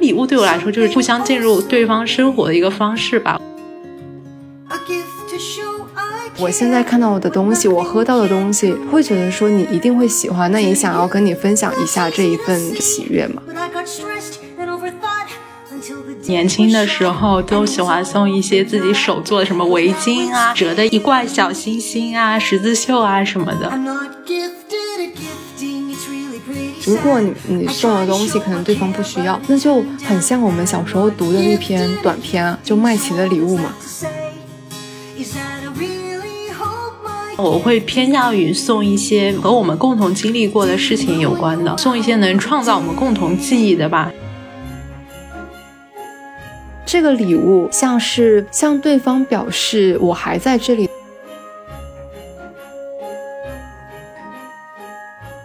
礼物对我来说就是互相进入对方生活的一个方式吧。我现在看到我的东西，我喝到的东西，会觉得说你一定会喜欢，那也想要跟你分享一下这一份喜悦嘛。年轻的时候都喜欢送一些自己手做的什么围巾啊、折的一罐小星星啊、十字绣啊什么的。如果你你送的东西可能对方不需要，那就很像我们小时候读的那篇短篇，就麦琪的礼物嘛。我会偏向于送一些和我们共同经历过的事情有关的，送一些能创造我们共同记忆的吧。这个礼物像是向对方表示我还在这里。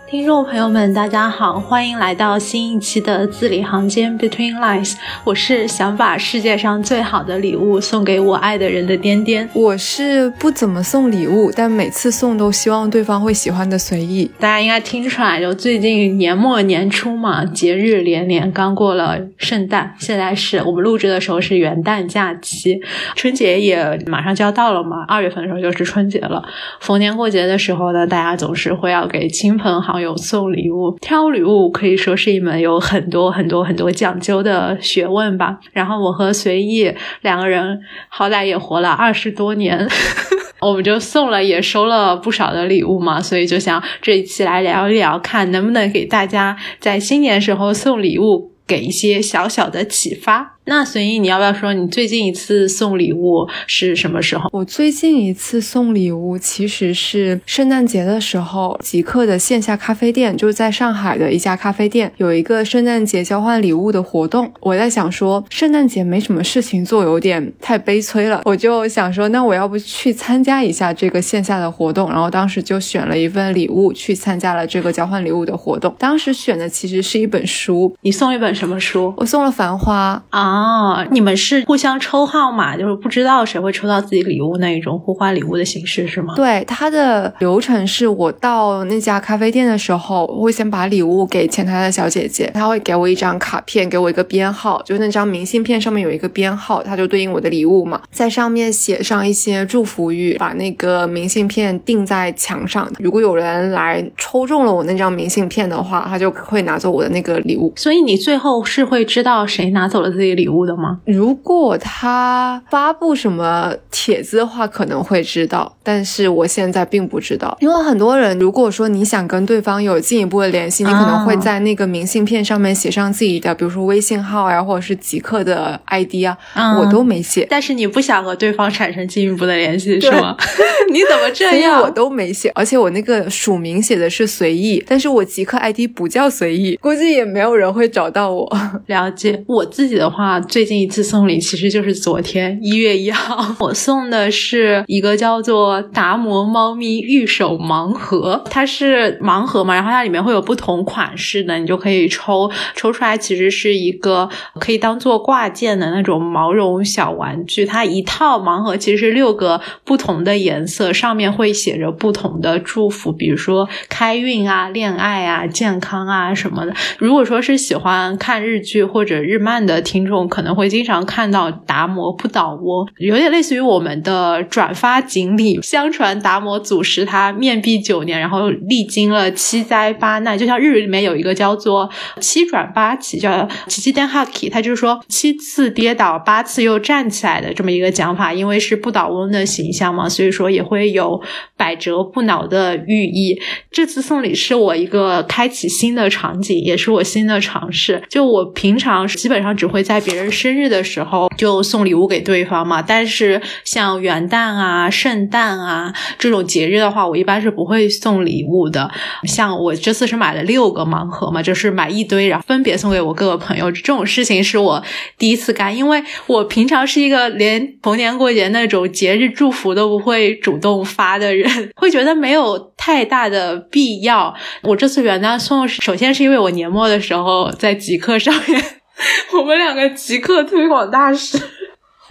听众朋友们，大家好，欢迎来到新一期的字里行间 Between Lines。我是想把世界上最好的礼物送给我爱的人的颠颠。我是不怎么送礼物，但每次送都希望对方会喜欢的随意。大家应该听出来，就最近年末年初嘛，节日连连，刚过了圣诞，现在是我们录制的时候是元旦假期，春节也马上就要到了嘛。二月份的时候就是春节了。逢年过节的时候呢，大家总是会要给亲朋好有送礼物，挑礼物可以说是一门有很多很多很多讲究的学问吧。然后我和随意两个人好歹也活了二十多年，我们就送了也收了不少的礼物嘛，所以就想这一期来聊一聊，看能不能给大家在新年时候送礼物给一些小小的启发。那随意，你要不要说你最近一次送礼物是什么时候？我最近一次送礼物其实是圣诞节的时候，极客的线下咖啡店，就是在上海的一家咖啡店，有一个圣诞节交换礼物的活动。我在想说，圣诞节没什么事情做，有点太悲催了，我就想说，那我要不去参加一下这个线下的活动？然后当时就选了一份礼物去参加了这个交换礼物的活动。当时选的其实是一本书，你送一本什么书？我送了《繁花》啊。哦，你们是互相抽号码，就是不知道谁会抽到自己礼物那一种互换礼物的形式是吗？对，它的流程是我到那家咖啡店的时候，我会先把礼物给前台的小姐姐，她会给我一张卡片，给我一个编号，就是那张明信片上面有一个编号，它就对应我的礼物嘛，在上面写上一些祝福语，把那个明信片钉在墙上。如果有人来抽中了我那张明信片的话，他就会拿走我的那个礼物。所以你最后是会知道谁拿走了自己礼物的吗？如果他发布什么帖子的话，可能会知道，但是我现在并不知道，因为很多人如果说你想跟对方有进一步的联系，你可能会在那个明信片上面写上自己的，比如说微信号呀，或者是极客的 ID 啊，我都没写。但是你不想和对方产生进一步的联系是吗？你怎么这样？我都没写，而且我那个署名写的是随意，但是我极客 ID 不叫随意，估计也没有人会找到我。了解，我自己的话，啊最近。一次送礼其实就是昨天一月一号，我送的是一个叫做达摩猫咪玉手盲盒，它是盲盒嘛，然后它里面会有不同款式的，你就可以抽抽出来，其实是一个可以当做挂件的那种毛绒小玩具。它一套盲盒其实是六个不同的颜色，上面会写着不同的祝福，比如说开运啊、恋爱啊、健康啊什么的。如果说是喜欢看日剧或者日漫的听众，可能会。经常看到达摩不倒翁，有点类似于我们的转发锦鲤。相传达摩祖师他面壁九年，然后历经了七灾八难，就像日语里面有一个叫做七转八起，叫七七颠哈起，他就是说七次跌倒，八次又站起来的这么一个讲法。因为是不倒翁的形象嘛，所以说也会有百折不挠的寓意。这次送礼是我一个开启新的场景，也是我新的尝试。就我平常基本上只会在别人生日。的时候就送礼物给对方嘛，但是像元旦啊、圣诞啊这种节日的话，我一般是不会送礼物的。像我这次是买了六个盲盒嘛，就是买一堆，然后分别送给我各个朋友。这种事情是我第一次干，因为我平常是一个连逢年过节那种节日祝福都不会主动发的人，会觉得没有太大的必要。我这次元旦送，首先是因为我年末的时候在极客上面。我们两个极客推广大使，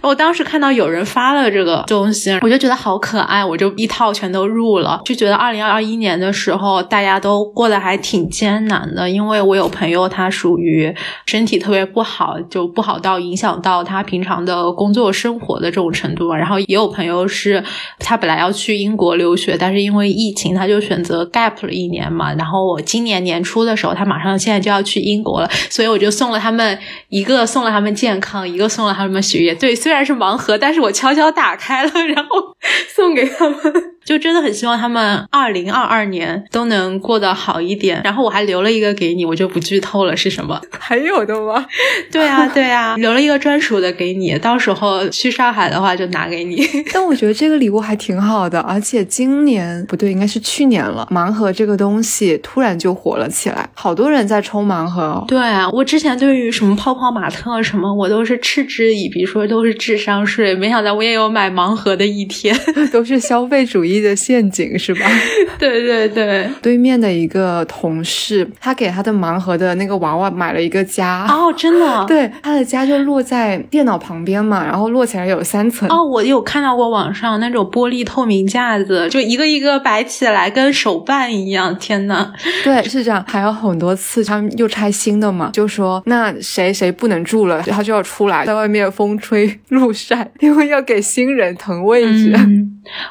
我当时看到有人发了这个东西，我就觉得好可爱，我就一套全都入了。就觉得二零二一年的时候，大家都过得还挺艰难的，因为我有朋友他属于身体特别不好，就不好到影响到他平常的工作生活的这种程度。然后也有朋友是他本来要去英国留学，但是因为疫情，他就选择 gap 了一年嘛。然后我今年年初的时候，他马上现在就要去英国了，所以我就送了他们一个送了他们健康，一个送了他们学业。对。虽然是盲盒，但是我悄悄打开了，然后送给他们。就真的很希望他们二零二二年都能过得好一点。然后我还留了一个给你，我就不剧透了是什么。还有的吗？对啊，对啊，留了一个专属的给你，到时候去上海的话就拿给你。但我觉得这个礼物还挺好的，而且今年不对，应该是去年了。盲盒这个东西突然就火了起来，好多人在抽盲盒。对啊，我之前对于什么泡泡玛特什么，我都是嗤之以鼻，说都是智商税。没想到我也有买盲盒的一天，都是消费主义。的陷阱是吧？对对对，对面的一个同事，他给他的盲盒的那个娃娃买了一个家哦，真的，对，他的家就落在电脑旁边嘛，然后摞起来有三层哦。我有看到过网上那种玻璃透明架子，就一个一个摆起来，跟手办一样。天呐，对，是这样。还有很多次他们又拆新的嘛，就说那谁谁不能住了，他就要出来，在外面风吹露晒，因为要给新人腾位置。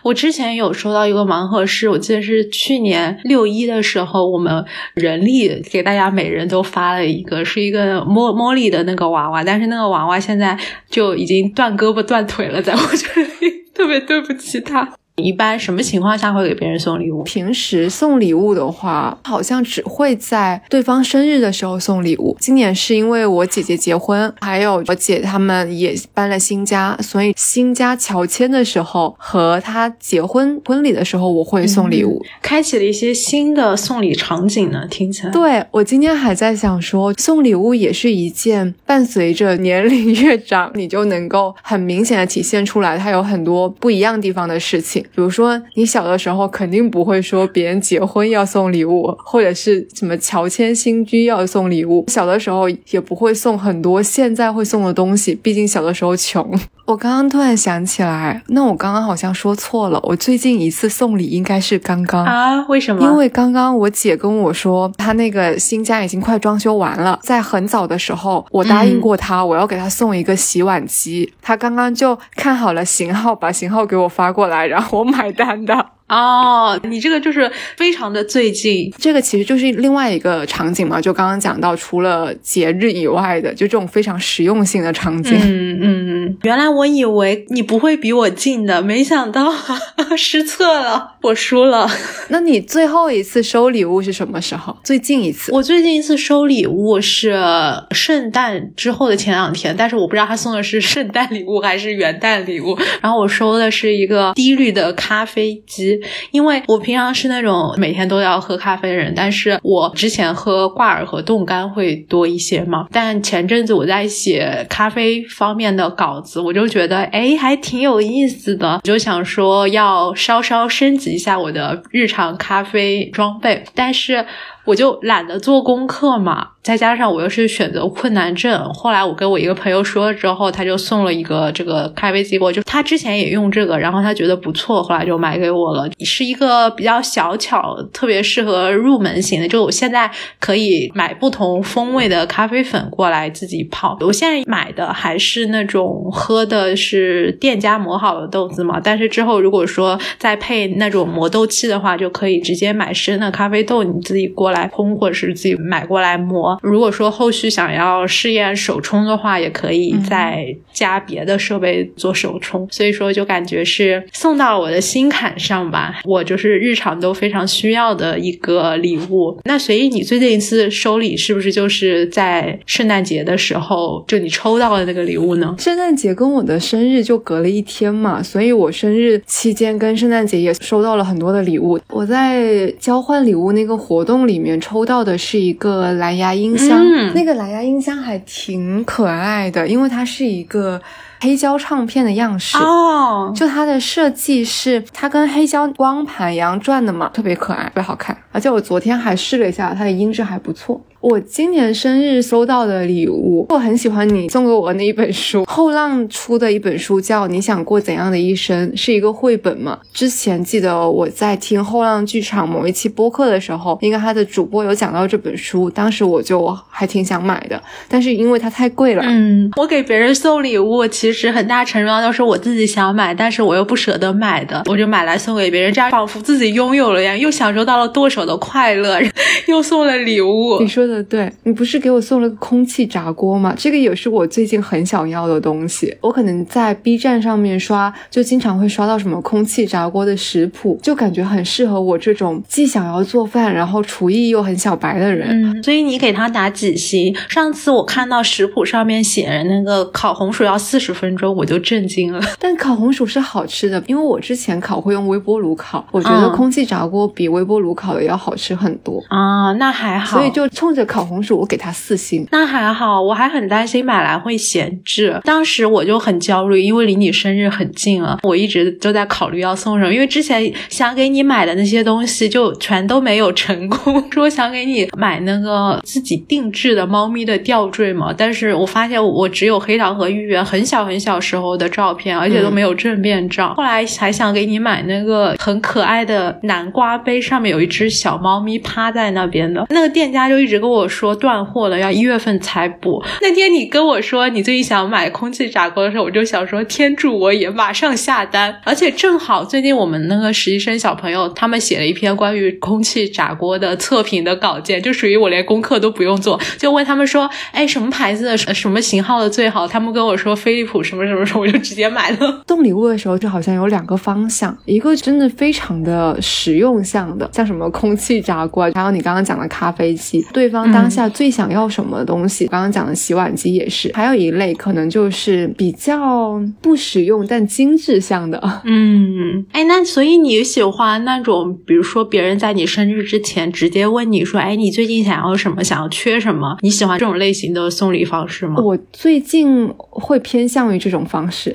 我之前有收到一个盲盒，是我记得是去年六一的时候，我们人力给大家每人都发了一个，是一个茉茉莉的那个娃娃，但是那个娃娃现在就已经断胳膊断腿了，在我这里，特别对不起他。一般什么情况下会给别人送礼物？平时送礼物的话，好像只会在对方生日的时候送礼物。今年是因为我姐姐结婚，还有我姐他们也搬了新家，所以新家乔迁的时候和她结婚婚礼的时候，我会送礼物，开启了一些新的送礼场景呢。听起来，对我今天还在想说，送礼物也是一件伴随着年龄 越长，你就能够很明显的体现出来，它有很多不一样地方的事情。比如说，你小的时候肯定不会说别人结婚要送礼物，或者是什么乔迁新居要送礼物。小的时候也不会送很多现在会送的东西，毕竟小的时候穷。我刚刚突然想起来，那我刚刚好像说错了。我最近一次送礼应该是刚刚啊？为什么？因为刚刚我姐跟我说，她那个新家已经快装修完了，在很早的时候，我答应过她，我要给她送一个洗碗机。她刚刚就看好了型号，把型号给我发过来，然后我买单的。哦，你这个就是非常的最近，这个其实就是另外一个场景嘛，就刚刚讲到，除了节日以外的，就这种非常实用性的场景。嗯嗯，原来我以为你不会比我近的，没想到失策了，我输了。那你最后一次收礼物是什么时候？最近一次？我最近一次收礼物是圣诞之后的前两天，但是我不知道他送的是圣诞礼物还是元旦礼物。然后我收的是一个低滤的咖啡机。因为我平常是那种每天都要喝咖啡的人，但是我之前喝挂耳和冻干会多一些嘛。但前阵子我在写咖啡方面的稿子，我就觉得哎，还挺有意思的，我就想说要稍稍升级一下我的日常咖啡装备，但是我就懒得做功课嘛。再加上我又是选择困难症，后来我跟我一个朋友说了之后，他就送了一个这个咖啡机，我就他之前也用这个，然后他觉得不错，后来就买给我了。是一个比较小巧，特别适合入门型的。就我现在可以买不同风味的咖啡粉过来自己泡。我现在买的还是那种喝的是店家磨好的豆子嘛，但是之后如果说再配那种磨豆器的话，就可以直接买生的咖啡豆，你自己过来烘，或者是自己买过来磨。如果说后续想要试验手冲的话，也可以再加别的设备做手冲。所以说，就感觉是送到我的心坎上吧。我就是日常都非常需要的一个礼物。那随意你最近一次收礼是不是就是在圣诞节的时候，就你抽到的那个礼物呢？圣诞节跟我的生日就隔了一天嘛，所以我生日期间跟圣诞节也收到了很多的礼物。我在交换礼物那个活动里面抽到的是一个蓝牙音。音箱那个蓝牙音箱还挺可爱的，因为它是一个黑胶唱片的样式哦，就它的设计是它跟黑胶光盘一样转的嘛，特别可爱，特别好看。而且我昨天还试了一下，它的音质还不错。我今年生日收到的礼物，我很喜欢你送给我的那一本书，后浪出的一本书叫《你想过怎样的一生》，是一个绘本嘛。之前记得我在听后浪剧场某一期播客的时候，应该他的主播有讲到这本书，当时我就还挺想买的，但是因为它太贵了。嗯，我给别人送礼物，其实很大程度上都是我自己想买，但是我又不舍得买的，我就买来送给别人，这样仿佛自己拥有了一样，又享受到了剁手的快乐，又送了礼物。你说的对，你不是给我送了个空气炸锅吗？这个也是我最近很想要的东西。我可能在 B 站上面刷，就经常会刷到什么空气炸锅的食谱，就感觉很适合我这种既想要做饭，然后厨艺又很小白的人。嗯，所以你给他打几星？上次我看到食谱上面写着那个烤红薯要四十分钟，我就震惊了。但烤红薯是好吃的，因为我之前烤会用微波炉烤，我觉得嗯空气炸锅比微波炉烤的要好吃很多。啊，那还好。所以就冲着烤红薯，我给它四星。那还好，我还很担心买来会闲置。当时我就很焦虑，因为离你生日很近了，我一直都在考虑要送什么。因为之前想给你买的那些东西，就全都没有成功。说想给你买那个自己定制的猫咪的吊坠嘛，但是我发现我只有黑糖和芋圆很小很小时候的照片，而且都没有正面照。后来还想给你买那个很可爱的南瓜杯，上面有一只小猫咪趴在那边的。那个店家就一直跟跟我说断货了，要一月份才补。那天你跟我说你最近想买空气炸锅的时候，我就想说天助我也，马上下单。而且正好最近我们那个实习生小朋友他们写了一篇关于空气炸锅的测评的稿件，就属于我连功课都不用做，就问他们说，哎，什么牌子的什么型号的最好？他们跟我说飞利浦什么什么什么，我就直接买了。送礼物的时候，就好像有两个方向，一个真的非常的实用向的，像什么空气炸锅，还有你刚刚讲的咖啡机，对方当下最想要什么东西，刚刚讲的洗碗机也是。还有一类可能就是比较不实用但精致向的，嗯，哎，那所以你喜欢那种，比如说别人在你生日之前直接问你说，哎，你最近想要什么，想要缺什么？你喜欢这种类型的送礼方式吗？我最近会偏向于这种方式。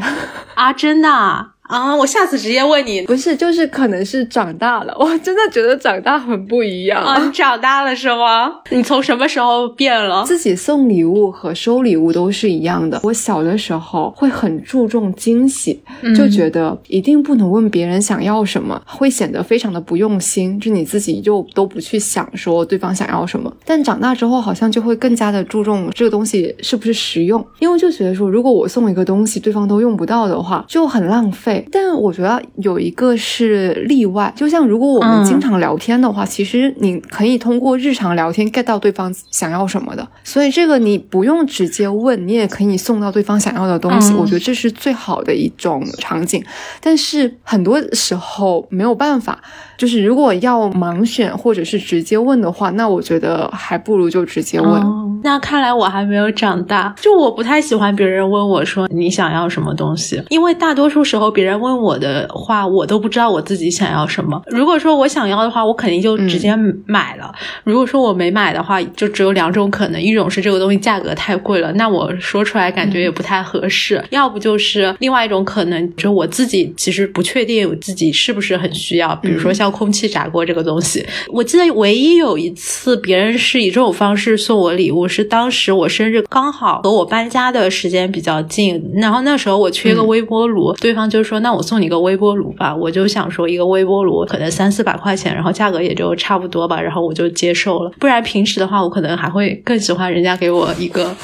啊，真的啊。啊！我下次直接问你，不是，就是可能是长大了，我真的觉得长大很不一样啊！你长大了是吗？你从什么时候变了？自己送礼物和收礼物都是一样的。我小的时候会很注重惊喜，嗯就觉得一定不能问别人想要什么，会显得非常的不用心，就你自己就都不去想说对方想要什么。但长大之后，好像就会更加的注重这个东西是不是实用，因为就觉得说，如果我送一个东西，对方都用不到的话，就很浪费。但我觉得有一个是例外，就像如果我们经常聊天的话，嗯、其实你可以通过日常聊天 get 到对方想要什么的，所以这个你不用直接问，你也可以送到对方想要的东西。嗯、我觉得这是最好的一种场景，但是很多时候没有办法。就是如果要盲选或者是直接问的话，那我觉得还不如就直接问。哦、那看来我还没有长大，就我不太喜欢别人问我说你想要什么东西，因为大多数时候别人问我的话，我都不知道我自己想要什么。如果说我想要的话，我肯定就直接买了；嗯、如果说我没买的话，就只有两种可能：一种是这个东西价格太贵了，那我说出来感觉也不太合适；嗯、要不就是另外一种可能，就我自己其实不确定我自己是不是很需要，比如说像。空气炸锅这个东西，我记得唯一有一次别人是以这种方式送我礼物，是当时我生日刚好和我搬家的时间比较近，然后那时候我缺个微波炉，嗯、对方就说：“说那我送你个微波炉吧。”我就想说，一个微波炉可能三四百块钱，然后价格也就差不多吧，然后我就接受了。不然平时的话，我可能还会更喜欢人家给我一个。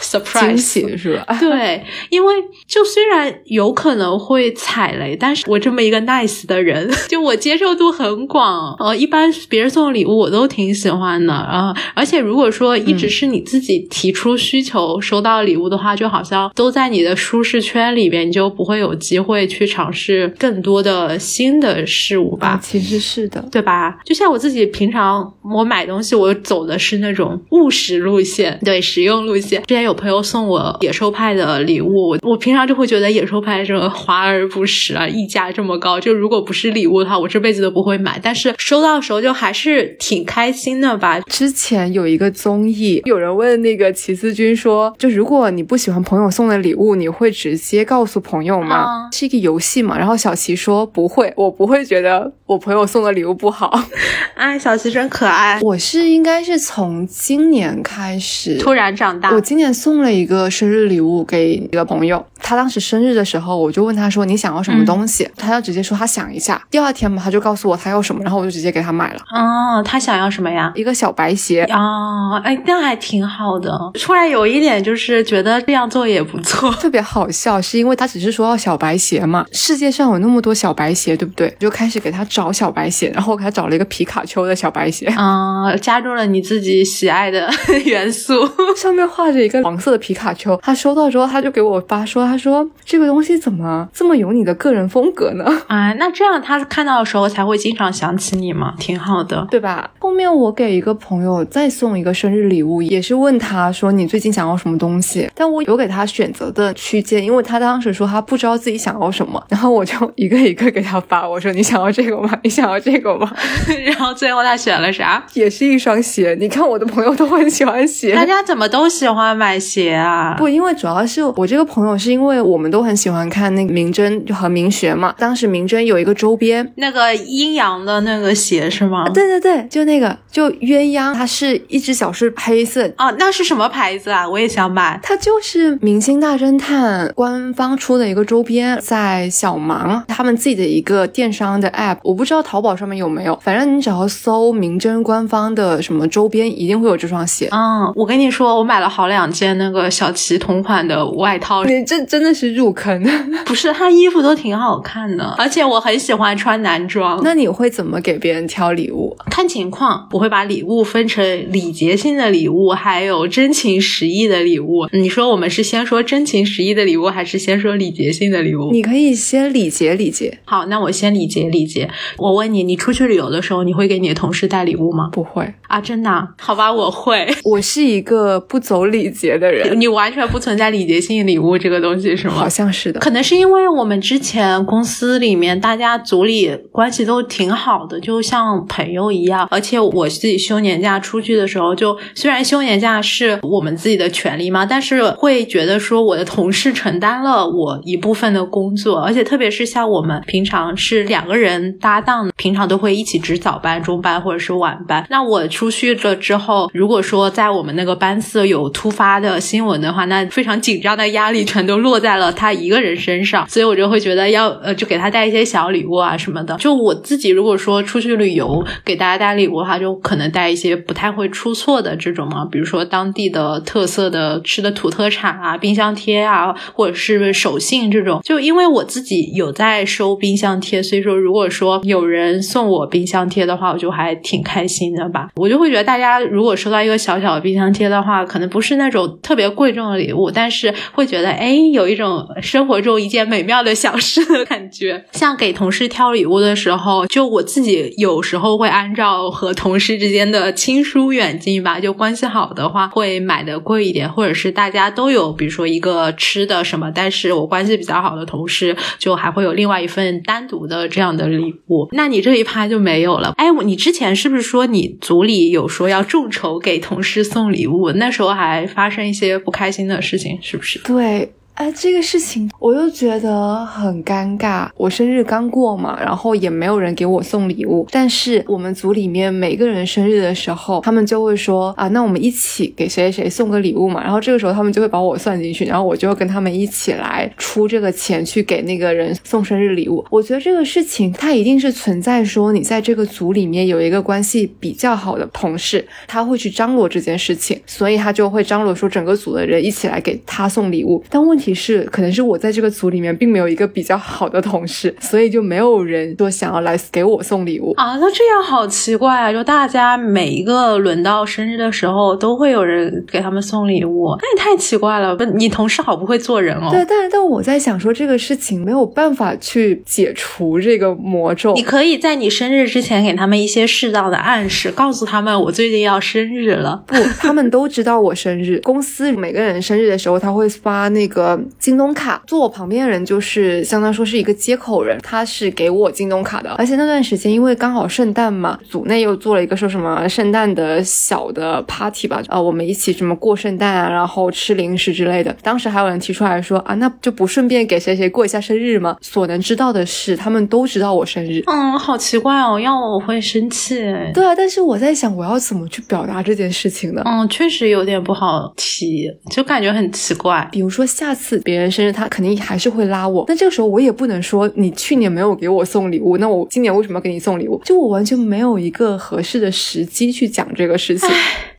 Surprise 惊喜是吧？对，因为就虽然有可能会踩雷，但是我这么一个 nice 的人，就我接受度很广。呃，一般别人送礼物我都挺喜欢的啊、呃。而且如果说一直是你自己提出需求收到礼物的话，嗯、就好像都在你的舒适圈里边，你就不会有机会去尝试更多的新的事物吧？啊、其实是的，对吧？就像我自己平常我买东西，我走的是那种务实路线，对，实用路线。有朋友送我野兽派的礼物，我我平常就会觉得野兽派这华而不实啊，溢价这么高，就如果不是礼物的话，我这辈子都不会买。但是收到的时候就还是挺开心的吧。之前有一个综艺，有人问那个齐思君说，就如果你不喜欢朋友送的礼物，你会直接告诉朋友吗？啊是一个游戏嘛？然后小齐说不会，我不会觉得我朋友送的礼物不好。哎，小齐真可爱，我是应该是从今年开始突然长大我。今年送了一个生日礼物给一个朋友，他当时生日的时候，我就问他说你想要什么东西，他就直接说他想一下。第二天嘛，他就告诉我他要什么，然后我就直接给他买了哦，他想要什么呀？一个小白鞋。哦，哎，那还挺好的。突然有一点就是觉得这样做也不错。特别好笑，是因为他只是说要小白鞋嘛，世界上有那么多小白鞋，对不对？就开始给他找小白鞋，然后我给他找了一个皮卡丘的小白鞋，嗯，加入了你自己喜爱的 元素。上面画着一个黄色的皮卡丘。他收到之后，他就给我发说，他说这个东西怎么这么有你的个人风格呢？啊，那这样他看到的时候才会经常想起你嘛，挺好的。对吧？后面我给一个朋友再送一个生日礼物，也是问他说你最近想要什么东西，但我有给他选择的区间，因为他当时说他不知道自己想要什么，然后我就一个一个给他发，我说你想要这个吗？你想要这个吗？然后最后他选了啥？也是一双鞋，你看我的朋友都很喜欢鞋。大家怎么都喜欢买鞋啊？不，因为主要是我这个朋友，是因为我们都很喜欢看那个明侦和明学嘛。当时明侦有一个周边，那个阴阳的那个鞋是吗？对对对，就那个就鸳鸯，它是一只脚是黑色，哦，那是什么牌子啊？我也想买。它就是《明星大侦探》官方出的一个周边，在小芒他们自己的一个电商的 app，我不知道淘宝上面有没有，反正你只要搜明侦官方的什么周边，一定会有这双鞋。嗯，我跟你说，我买了好两件那个小齐同款的外套，你这真的是入坑。不是，他衣服都挺好看的，而且我很喜欢穿男装。那你会怎么给别人挑礼物？看情况，我会把礼物分成礼节性的礼物，还有真情实意的礼物。你说我们是先说真情实意的礼物，还是先说礼节性的礼物？你可以先礼节礼节，好，那我先礼节礼节。我问你，你出去旅游的时候，你会给你的同事带礼物吗？不会。啊，真的啊？好吧，我会。我是一个不走礼节的人，你完全不存在礼节性礼物这个东西是吗？好像是的。可能是因为我们之前公司里面大家组里关系都挺好的，就像朋友一样。而且我自己休年假出去的时候，就虽然休年假是我们自己的权利嘛，但是会觉得说我的同事承担了我一部分的工作，而且特别是像我们平常是两个人搭档，平常都会一起值早班、中班或者是晚班。那我出去了之后，如果说在我们那个班次有突发的新闻的话，那非常紧张的压力全都落在了他一个人身上，所以我就会觉得要呃，就给他带一些小礼物啊什么的。就我自己如果说出去旅游给大家带礼物的话，就可能带一些不太会出错的这种嘛，比如说当地的特色的吃的土特产啊、冰箱贴啊，或者是手信这种。就因为我自己有在收冰箱贴，所以说如果说有人送我冰箱贴的话，我就还挺开心的吧。我就会觉得大家如果收到一个小小的冰箱贴的话，可能不是那种特别贵重的礼物，但是会觉得哎，有一种生活中一件美妙的小事的感觉。像给同事挑礼物的时候，就我自己有时候会按照和同事之间的亲疏远近吧，就关系好的话会买的贵一点，或者是大家都有，比如说一个吃的什么，但是我关系比较好的同事就还会有另外一份单独的这样的礼物。那你这一趴就没有了。哎，你之前是不是说你组里有说要众筹给同事送礼物？那时候还发生一些不开心的事情，是不是？对。哎，这个事情我又觉得很尴尬。我生日刚过嘛，然后也没有人给我送礼物。但是我们组里面每个人生日的时候，他们就会说啊，那我们一起给谁谁谁送个礼物嘛。然后这个时候他们就会把我算进去，然后我就会跟他们一起来出这个钱去给那个人送生日礼物。我觉得这个事情它一定是存在说你在这个组里面有一个关系比较好的同事，他会去张罗这件事情，所以他就会张罗说整个组的人一起来给他送礼物。但问题。题是，可能是我在这个组里面并没有一个比较好的同事，所以就没有人说想要来给我送礼物啊。那这样好奇怪啊！就大家每一个轮到生日的时候，都会有人给他们送礼物，那也太奇怪了。不，你同事好不会做人哦。对，但但我在想说这个事情没有办法去解除这个魔咒。你可以在你生日之前给他们一些适当的暗示，告诉他们我最近要生日了。不，他们都知道我生日。公司每个人生日的时候，他会发那个京东卡。坐我旁边的人就是相当说是一个接口人，他是给我京东卡的。而且那段时间因为刚好圣诞嘛，组内又做了一个说什么圣诞的小的 party 吧，啊，我们一起什么过圣诞啊，然后吃零食之类的。当时还有人提出来说啊，那就不顺便给谁谁过一下生日吗？所能知道的是，他们都知道我生日。嗯，好奇怪哦，要我我会生气。对啊，但是我在想，我要怎么去表达这件事情呢？嗯，确实有点不好提，就感觉很奇怪。比如说下次别人生日，他肯定还是会拉我，那这个时候我也不能说你去年没有给我送礼物，那我今年为什么要给你送礼物？就我完全没有一个合适的时机去讲这个事情。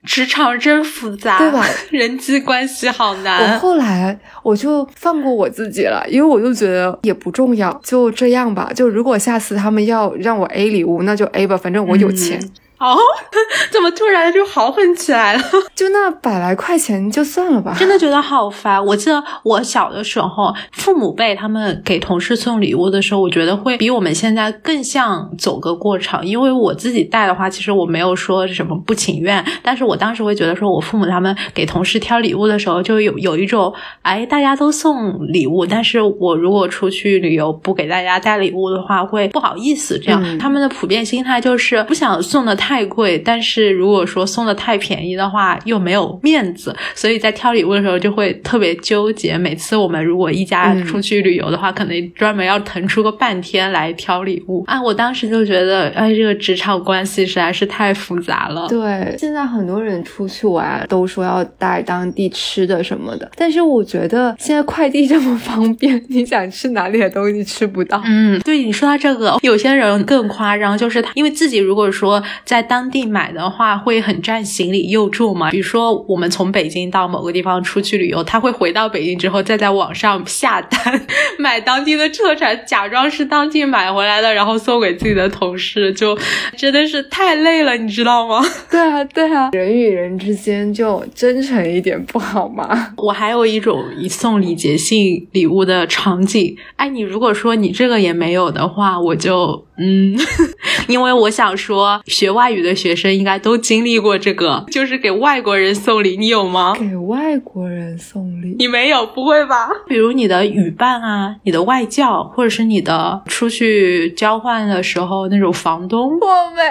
职场真复杂，对吧？人际关系好难。我后来我就放过我自己了，因为我就觉得也不重要，就这样吧。就如果下次他们要让我 A 礼物，那就 A 吧，反正我有钱。哦，怎么突然就豪横起来了？就那百来块钱就算了吧。真的觉得好烦。我记得我小的时候，父母辈他们给同事送礼物的时候，我觉得会比我们现在更像走个过场。因为我自己带的话，其实我没有说什么不情愿，但是我当时会觉得说，我父母他们给同事挑礼物的时候，就有有一种，哎，大家都送礼物，但是我如果出去旅游不给大家带礼物的话，会不好意思。这样，他们的普遍心态就是不想送的太。太贵，但是如果说送的太便宜的话，又没有面子，所以在挑礼物的时候就会特别纠结。每次我们如果一家出去旅游的话，可能专门要腾出个半天来挑礼物啊。我当时就觉得，哎，这个职场关系实在是太复杂了。对，现在很多人出去玩都说要带当地吃的什么的，但是我觉得现在快递这么方便，你想吃哪里的东西吃不到。嗯，对，你说到这个，有些人更夸张，就是他因为自己如果说在在当地买的话会很占行李又重嘛？比如说我们从北京到某个地方出去旅游，他会回到北京之后再在网上下单买当地的特产，假装是当地买回来的，然后送给自己的同事，就真的是太累了，你知道吗？对啊，对啊，人与人之间就真诚一点不好吗？我还有一种送礼节性礼物的场景，哎，你如果说你这个也没有的话，我就。嗯，因为我想说，学外语的学生应该都经历过这个，就是给外国人送礼，你有吗？给外国人送礼，你没有，不会吧？比如你的语伴啊，你的外教，或者是你的出去交换的时候那种房东，我没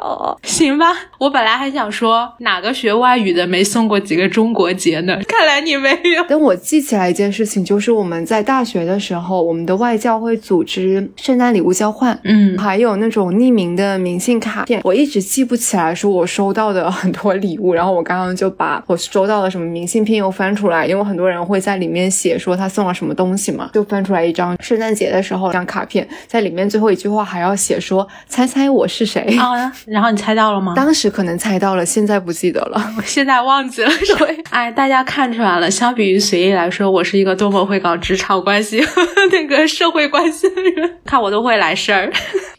有。行吧，我本来还想说哪个学外语的没送过几个中国结呢？看来你没有。但我记起来一件事情，就是我们在大学的时候，我们的外教会组织圣诞礼物交换，嗯。还有那种匿名的明信卡片，我一直记不起来说我收到的 很多礼物，然后我刚刚就把我收到的什么明信片又翻出来，因为很多人会在里面写说他送了什么东西嘛，就翻出来一张圣诞节的时候一张卡片，在里面最后一句话还要写说猜猜我是谁啊？然后你猜到了吗？当时可能猜到了，现在不记得了，我 现在忘记了。对，哎，大家看出来了，相比于随意来说，我是一个多么会搞职场关系、那个社会关系的人，看我都会来事儿。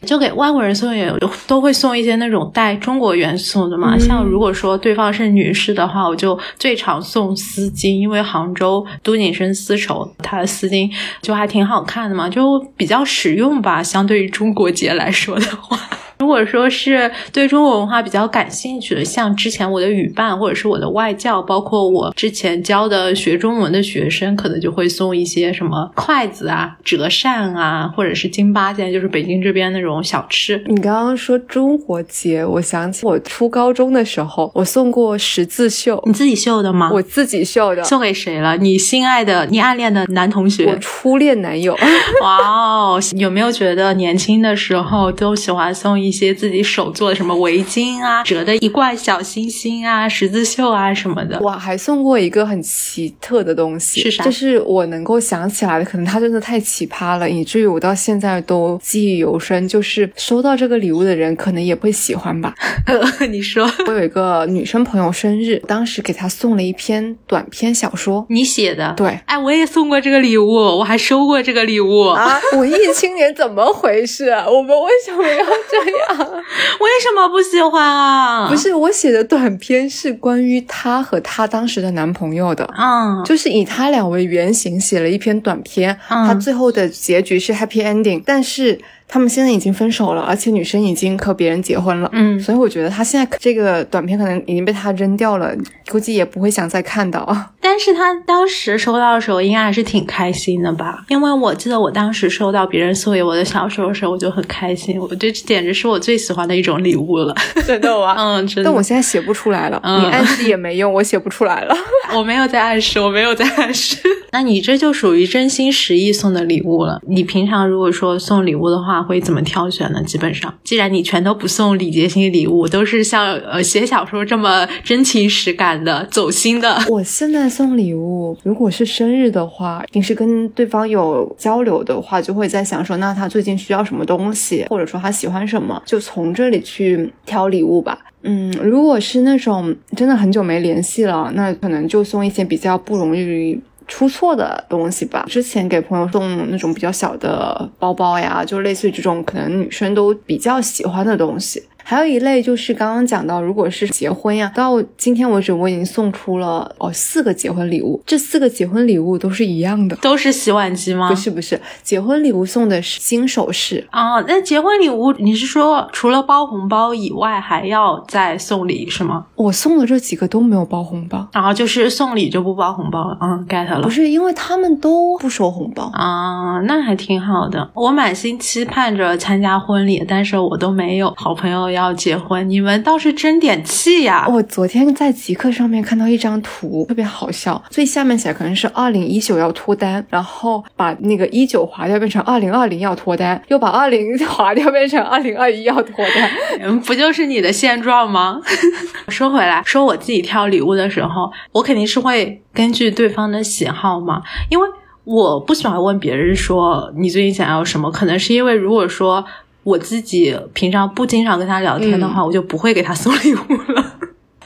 就给外国人送也都会送一些那种带中国元素的嘛，像如果说对方是女士的话，我就最常送丝巾，因为杭州都锦生丝绸，它的丝巾就还挺好看的嘛，就比较实用吧，相对于中国结来说的话。如果说是对中国文化比较感兴趣的，像之前我的语伴或者是我的外教，包括我之前教的学中文的学生，可能就会送一些什么筷子啊、折扇啊，或者是京巴，现在就是北京这边那种小吃。你刚刚说中国结，我想起我初高中的时候，我送过十字绣，你自己绣的吗？我自己绣的，送给谁了？你心爱的、你暗恋的男同学？我初恋男友。哇哦，有没有觉得年轻的时候都喜欢送一？一些自己手做的什么围巾啊、折的一罐小星星啊、十字绣啊什么的。我还送过一个很奇特的东西，是啥就是我能够想起来的，可能它真的太奇葩了，以至于我到现在都记忆犹深。就是收到这个礼物的人，可能也会喜欢吧。你说 我有一个女生朋友生日，当时给她送了一篇短篇小说。你写的？对，哎，我也送过这个礼物，我还收过这个礼物。啊，文艺青年怎么回事啊？我们为什么要这样？为什么不喜欢啊？不，是我写的短篇是关于她和她当时的男朋友的。嗯，就是以他俩为原型写了一篇短篇，嗯他最后的结局是 happy ending，但是他们现在已经分手了，而且女生已经和别人结婚了。嗯所以我觉得他现在这个短片可能已经被他扔掉了，估计也不会想再看到。但是他当时收到的时候，应该还是挺开心的吧？因为我记得我当时收到别人送给我的小说的时候，我就很开心，我这简直是我最喜欢的一种礼物了。真的吗？嗯，真的。但我现在写不出来了，嗯你暗示也没用，我写不出来了。我没有在暗示，我没有在暗示。那你这就属于真心实意送的礼物了。你平常如果说送礼物的话，会怎么挑选呢？基本上，既然你全都不送礼节性礼物，都是像呃写小说这么真情实感的、走心的。我现在送礼物，如果是生日的话，平时跟对方有交流的话，就会在想说，那他最近需要什么东西，或者说他喜欢什么，就从这里去挑礼物吧。嗯，如果是那种真的很久没联系了，那可能就送一些比较不容易出错的东西吧。之前给朋友送那种比较小的包包呀，就类似于这种可能女生都比较喜欢的东西。还有一类就是刚刚讲到，如果是结婚呀，到今天为止我已经送出了哦四个结婚礼物，这四个结婚礼物都是一样的。都是洗碗机吗？不是不是，结婚礼物送的是金首饰，啊，那结婚礼物你是说除了包红包以外，还要再送礼是吗？我送的这几个都没有包红包，然后就是送礼就不包红包了，嗯，get 了不。是因为他们都不收红包。啊、那还挺好的。我满心期盼着参加婚礼，但是我都没有好朋友要结婚，你们倒是争点气呀！我昨天在极客上面看到一张图，特别好笑。最下面写可能是二零一九要脱单，然后把那个一九划掉变成二零二零要脱单，又把二零划掉变成二零二一要脱单。嗯，不就是你的现状吗？说回来，说我自己挑礼物的时候，我肯定是会根据对方的喜好嘛，因为我不喜欢问别人说你最近想要什么，可能是因为如果说我自己平常不经常跟他聊天的话，我就不会给他送礼物了。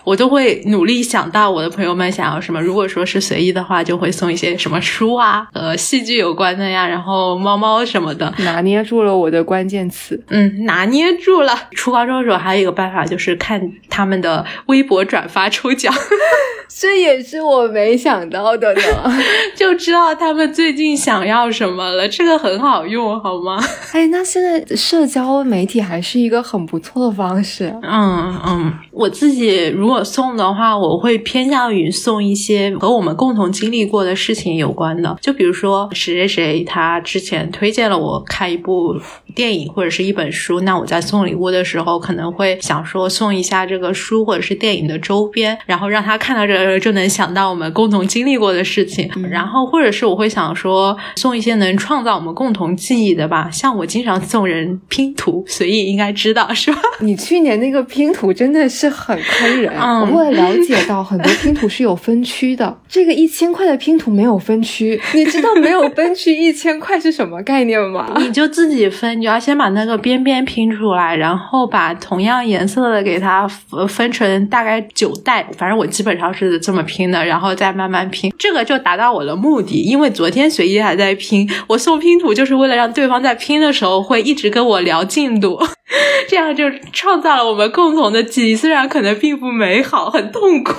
我都会努力想到我的朋友们想要什么。如果说是随意的话，就会送一些什么书啊，呃，戏剧有关的呀，然后猫猫什么的。拿捏住了我的关键词。嗯，拿捏住了。初高中的时候还有一个办法，就是看他们的微博转发抽奖，这也是我没想到的呢。就知道他们最近想要什么了。这个很好用，好吗？哎，那现在社交媒体还是一个很不错的方式。嗯嗯，我自己如果送的话，我会偏向于送一些和我们共同经历过的事情有关的，就比如说谁谁谁他之前推荐了我看一部电影或者是一本书，那我在送礼物的时候可能会想说送一下这个书或者是电影的周边，然后让他看到这个就能想到我们共同经历过的事情，然后或者是我会想说送一些能创造我们共同记忆的吧，像我经常送人拼图，随意应该知道是吧？你去年那个拼图真的是很坑人。嗯我后来了解到，很多拼图是有分区的。这个一千块的拼图没有分区，你知道没有分区一千块是什么概念吗？你就自己分，你要先把那个边边拼出来，然后把同样颜色的给它分分成大概九袋，反正我基本上是这么拼的，然后再慢慢拼，这个就达到我的目的。因为昨天随意还在拼，我送拼图就是为了让对方在拼的时候会一直跟我聊进度，这样就创造了我们共同的记忆，虽然可能并不美美好，很痛苦。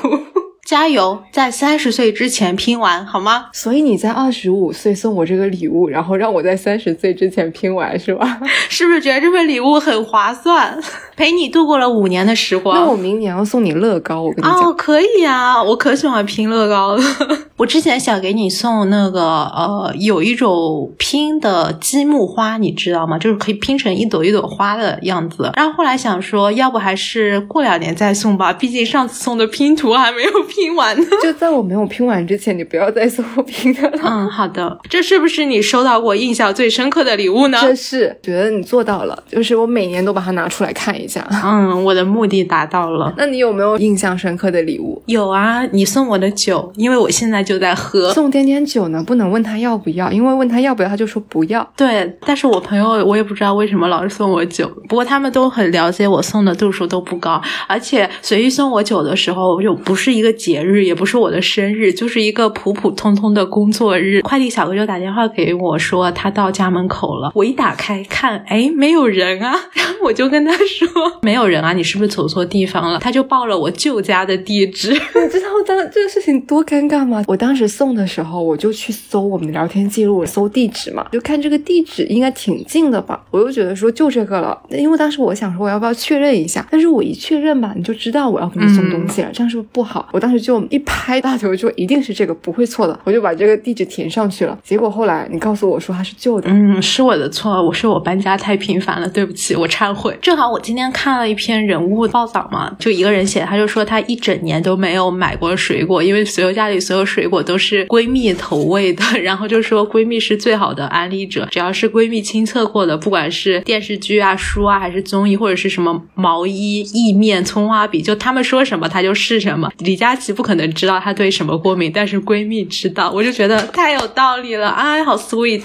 加油，在三十岁之前拼完好吗？所以你在二十五岁送我这个礼物，然后让我在三十岁之前拼完，是吧？是不是觉得这份礼物很划算？陪你度过了五年的时光。那我明年要送你乐高，我跟你哦，可以啊，我可喜欢拼乐高了。我之前想给你送那个呃，有一种拼的积木花，你知道吗？就是可以拼成一朵一朵花的样子。然后后来想说，要不还是过两年再送吧，毕竟上次送的拼图还没有拼完呢。就在我没有拼完之前，你不要再送我拼的了。嗯，好的。这是不是你收到过印象最深刻的礼物呢？这是觉得你做到了，就是我每年都把它拿出来看一下。嗯，我的目的达到了。那你有没有印象深刻的礼物？有啊，你送我的酒，因为我现在就在喝。送点点酒呢，不能问他要不要，因为问他要不要，他就说不要。对，但是我朋友我也不知道为什么老是送我酒，不过他们都很了解我送的度数都不高，而且随意送我酒的时候，又不是一个节日，也不是我的生日，就是一个普普通通的工作日。快递小哥就打电话给我说他到家门口了，我一打开看，哎，没有人啊，然后我就跟他说没有人啊，你是不是走错地方了？他就报了我舅家的地址。你知道当这个事情多尴尬吗？我当时送的时候，我就去搜我们的聊天记录，搜地址嘛，就看这个地址应该挺近的吧，我就觉得说就这个了，因为当时我想说我要不要确认一下，但是我一确认吧，你就知道我要给你送东西了，这样是不是不好？我当时就一拍大腿，我说一定是这个，不会错的，我就把这个地址填上去了。结果后来你告诉我说它是旧的，嗯，是我的错，我是我搬家太频繁了，对不起，我忏悔。正好我今天看了一篇人物报道嘛，就一个人写，他就说他一整年都没有买过水果，因为所有家里所有水果都是闺蜜投喂的，然后就说闺蜜是最好的安利者，只要是闺蜜亲测过的，不管是电视剧啊、书啊，还是综艺，或者是什么毛衣、意面、葱花饼，就他们说什么他就是什么。李佳琦不可能知道她对什么过敏，但是闺蜜知道，我就觉得太有道理了，哎，好 sweet。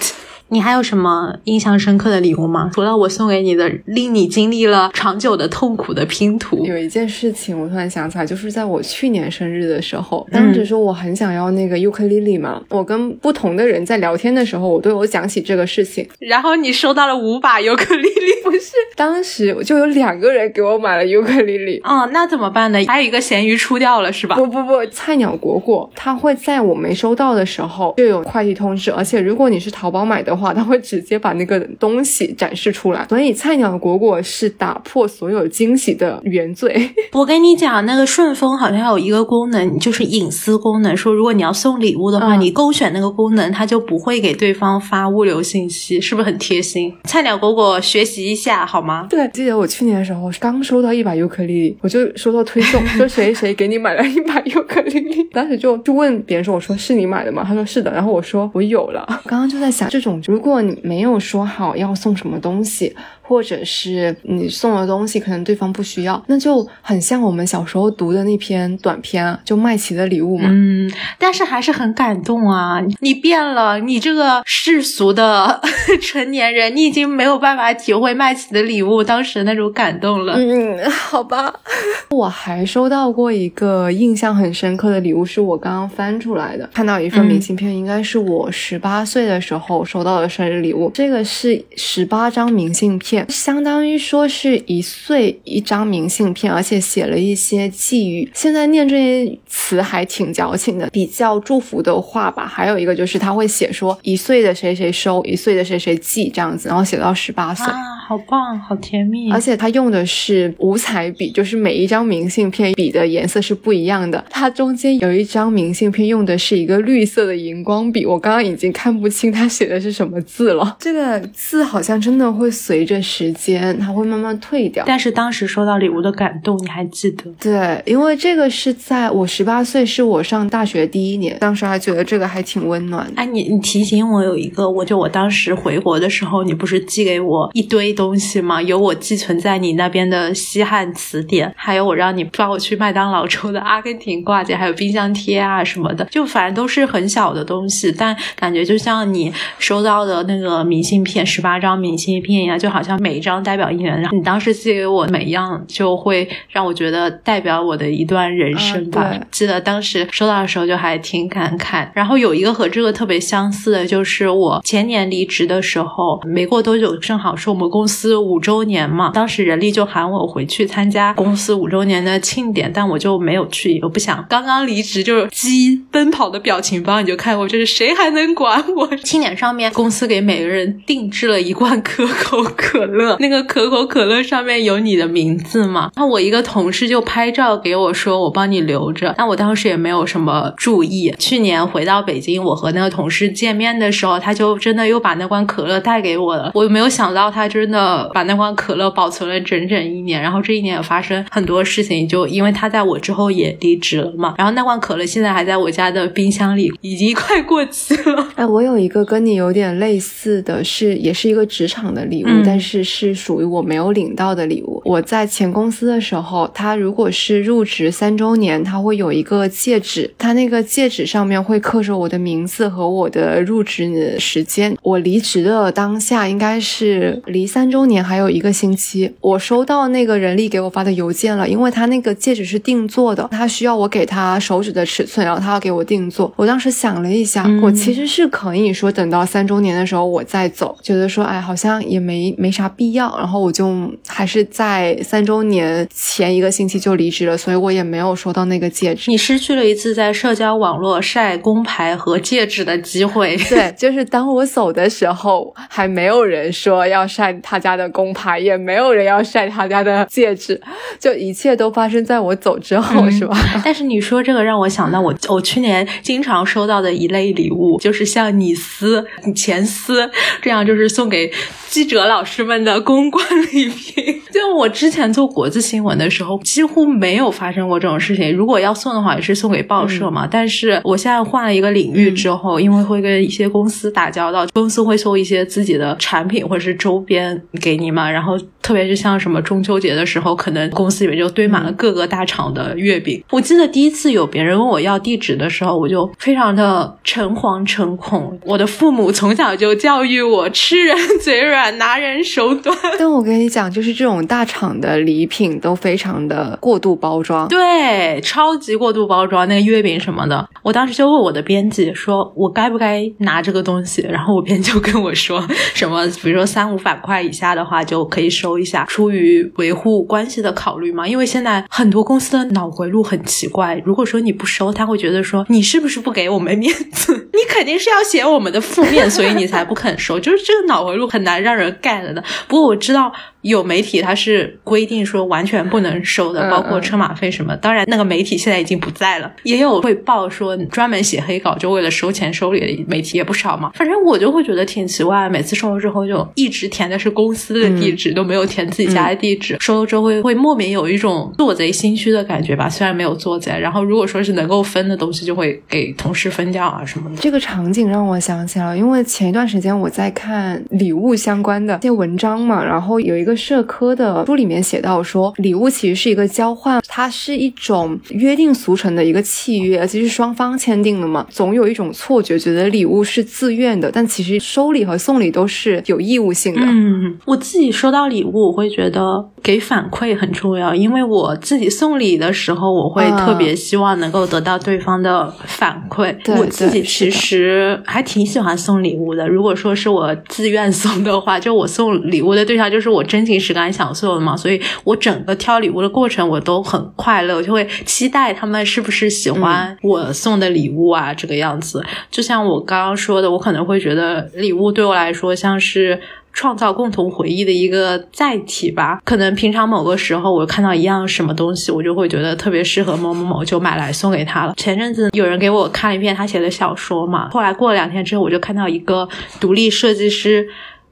你还有什么印象深刻的礼物吗？除了我送给你的令你经历了长久的痛苦的拼图，有一件事情我突然想起来，就是在我去年生日的时候，当时说我很想要那个尤克里里嘛，我跟不同的人在聊天的时候，我都有讲起这个事情。然后你收到了五把尤克里里，不是，当时就有两个人给我买了尤克里里。哦，那怎么办呢？还有一个咸鱼出掉了是吧？不不不，菜鸟果果它会在我没收到的时候就有快递通知，而且如果你是淘宝买的话，它会直接把那个东西展示出来。所以菜鸟果果是打破所有惊喜的原罪。我跟你讲，那个顺丰好像有一个功能，就是隐私功能，说如果你要送礼物的话，嗯你勾选那个功能，它就不会给对方发物流信息，是不是很贴心？菜鸟果果学习一下好吗？对，记得我去年的时候刚收到一把尤克里里，我就收到推送，说谁谁给你买了一把尤克里里，当时就就问别人说，我说是你买的吗？他说是的，然后我说我有了。刚刚就在想，这种如果你没有说好要送什么东西，或者是你送的东西可能对方不需要，那就很像我们小时候读的那篇短篇啊，就麦琪的礼物嘛。嗯，但是还是很感动啊！你变了，你这个世俗的 成年人，你已经没有办法体会麦琪的礼物当时那种感动了。嗯，好吧。我还收到过一个印象很深刻的礼物，是我刚刚翻出来的，看到一份明信片，应该是我十八岁的时候收到的生日礼物。这个是十八张明信片，相当于说是一岁一张明信片，而且写了一些寄语。现在念这些词还挺矫情的，比较祝福的话吧。还有一个就是他会写说一岁的谁谁收，一岁的谁谁寄这样子，然后写到十八岁。啊，好棒，好甜蜜！而且他用的是五彩笔，就是每一张明信片笔的颜色是不一样的。它中间有一张明信片用的是一个绿色的荧光笔，我刚刚已经看不清他写的是什么字了。这个字好像真的会随着时间，它会慢慢退掉。但是当时收到礼物的感动，你还记得？对，因为这个是在我十八岁，是我上大学第一年，当时还觉得这个还挺温暖的。哎，你你提醒我有一个，我就我当时回国的时候，你不是寄给我一堆东西吗？有我寄存在你那边的西汉词典，还有我让你抓我去麦当劳抽的阿根廷挂件，还有冰箱贴啊什么的，就反正都是很小的东西，但感觉就像你收到的那个明信片，十八张明信片一样，就好像每一张代表一年。然后你当时寄给我每一样，就会让我觉得代表我的一段人生吧。记得当时收到的时候就还挺感慨。然后有一个和这个特别相似的，就是我前年离职的时候，没过多久，正好是我们公司司五周年嘛，当时人力就喊我回去参加公司五周年的庆典，但我就没有去，我不想刚刚离职就是鸡奔跑的表情包，你就看过，就是谁还能管我？庆典上面公司给每个人定制了一罐可口可乐，那个可口可乐上面有你的名字嘛？那我一个同事就拍照给我说，我帮你留着。那我当时也没有什么注意。去年回到北京，我和那个同事见面的时候，他就真的又把那罐可乐带给我了。我没有想到他真的把那罐可乐保存了整整一年。然后这一年也发生很多事情，就因为他在我之后也离职了嘛。然后那罐可乐现在还在我家的冰箱里，已经快过期了。哎，我有一个跟你有点类似的是，也是一个职场的礼物，但是是是属于我没有领到的礼物。我在前公司的时候，他如果是入职三周年，他会有一个戒指，他那个戒指上面会刻着我的名字和我的入职时间。我离职的当下应该是离三周年还有一个星期，我收到那个人力给我发的邮件了，因为他那个戒指是定做的，他需要我给他手指的尺寸，然后他要给我定做。我当时想了一下，我其实是可以说等到三周年的时候我再走，觉得说哎好像也没没啥必要，然后我就还是在三周年前一个星期就离职了，所以我也没有收到那个戒指。你失去了一次在社交网络晒工牌和戒指的机会。对，就是当我走的时候，还没有人说要晒他家的工牌，也没有人要晒他家的戒指，就一切都发生在我走之后，是吧？但是你说这个让我想到我我去年经常收到的一类礼物，就是像你丝、前丝这样，就是送给记者老师们的公关礼品。就我之前做国字新闻的时候，几乎没有发生过这种事情。如果要送的话，也是送给报社嘛。但是我现在换了一个领域之后，因为会跟一些公司打交道，公司会送一些自己的产品或者是周边给你嘛。然后特别是像什么中秋节的时候，可能公司里面就堆满了各个大厂的月饼。我记得第一次有别人问我要地址的时候，我就非常的诚惶诚恐。我的父母从小就教育我吃人嘴软，拿人手短。但我跟你讲，就是这种大厂的礼品都非常的过度包装，对，超级过度包装那个月饼什么的。我当时就问我的编辑说，我该不该拿这个东西？然后我编辑就跟我说什么，比如说三五百块以下的话就可以收一下，出于维护关系的考虑嘛。因为现在很多公司的脑回路很奇怪，如果说你不收，他会觉得说你是不是不给我们面子？你肯定是要写我们的负面，所以你才不肯收。就是这个脑回路很难让人 get 的。不过我知道。有媒体它是规定说完全不能收的，包括车马费什么。当然，那个媒体现在已经不在了。也有会报说专门写黑稿就为了收钱收礼的媒体也不少嘛。反正我就会觉得挺奇怪，每次收了之后就一直填的是公司的地址，都没有填自己家的地址。收了之后会会莫名有一种做贼心虚的感觉吧。虽然没有做贼，然后如果说是能够分的东西，就会给同事分掉啊什么的。这个场景让我想起了，因为前一段时间我在看礼物相关的一些文章嘛，然后有一个。社科的书里面写到说，礼物其实是一个交换，它是一种约定俗成的一个契约，而且是双方签订的嘛。总有一种错觉，觉得礼物是自愿的，但其实收礼和送礼都是有义务性的。嗯，我自己收到礼物，我会觉得给反馈很重要，因为我自己送礼的时候，我会特别希望能够得到对方的反馈。我自己其实还挺喜欢送礼物的。如果说是我自愿送的话，就我送礼物的对象就是我真。真情实感享受的嘛，所以我整个挑礼物的过程我都很快乐，我就会期待他们是不是喜欢我送的礼物啊，这个样子。就像我刚刚说的，我可能会觉得礼物对我来说像是创造共同回忆的一个载体吧。可能平常某个时候我看到一样什么东西，我就会觉得特别适合某某某，就买来送给他了。前阵子有人给我看了一篇他写的小说嘛，后来过了两天之后，我就看到一个独立设计师。